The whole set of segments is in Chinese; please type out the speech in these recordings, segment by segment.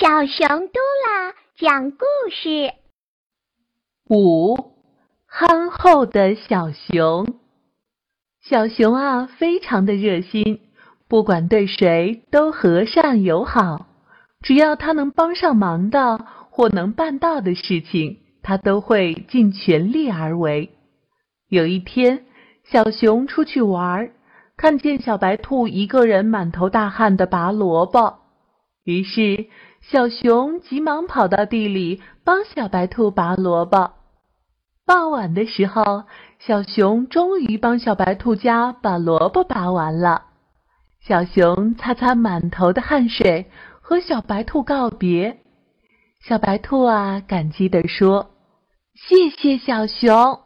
小熊嘟啦讲故事。五，憨厚的小熊。小熊啊，非常的热心，不管对谁都和善友好。只要他能帮上忙的或能办到的事情，他都会尽全力而为。有一天，小熊出去玩，看见小白兔一个人满头大汗的拔萝卜，于是。小熊急忙跑到地里帮小白兔拔萝卜。傍晚的时候，小熊终于帮小白兔家把萝卜拔完了。小熊擦擦满头的汗水，和小白兔告别。小白兔啊，感激地说：“谢谢小熊。”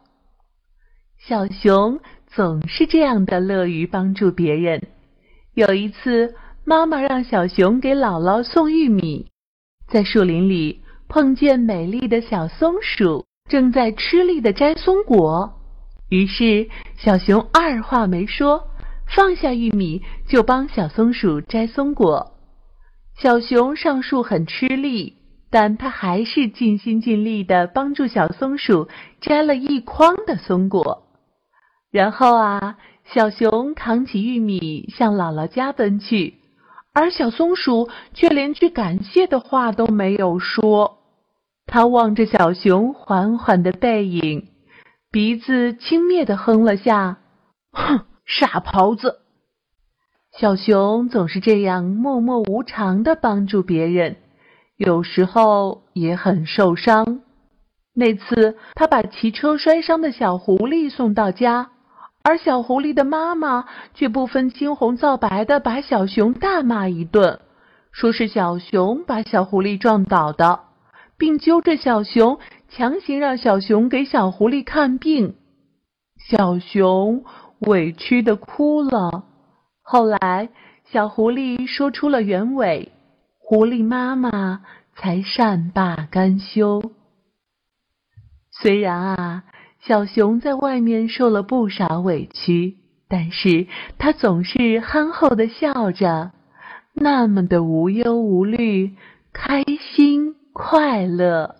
小熊总是这样的乐于帮助别人。有一次，妈妈让小熊给姥姥送玉米。在树林里碰见美丽的小松鼠，正在吃力的摘松果。于是小熊二话没说，放下玉米就帮小松鼠摘松果。小熊上树很吃力，但他还是尽心尽力的帮助小松鼠摘了一筐的松果。然后啊，小熊扛起玉米向姥姥家奔去。而小松鼠却连句感谢的话都没有说，它望着小熊缓缓的背影，鼻子轻蔑的哼了下：“哼，傻狍子。”小熊总是这样默默无常的帮助别人，有时候也很受伤。那次，他把骑车摔伤的小狐狸送到家。而小狐狸的妈妈却不分青红皂白的把小熊大骂一顿，说是小熊把小狐狸撞倒的，并揪着小熊强行让小熊给小狐狸看病。小熊委屈的哭了。后来，小狐狸说出了原委，狐狸妈妈才善罢甘休。虽然啊。小熊在外面受了不少委屈，但是他总是憨厚的笑着，那么的无忧无虑，开心快乐。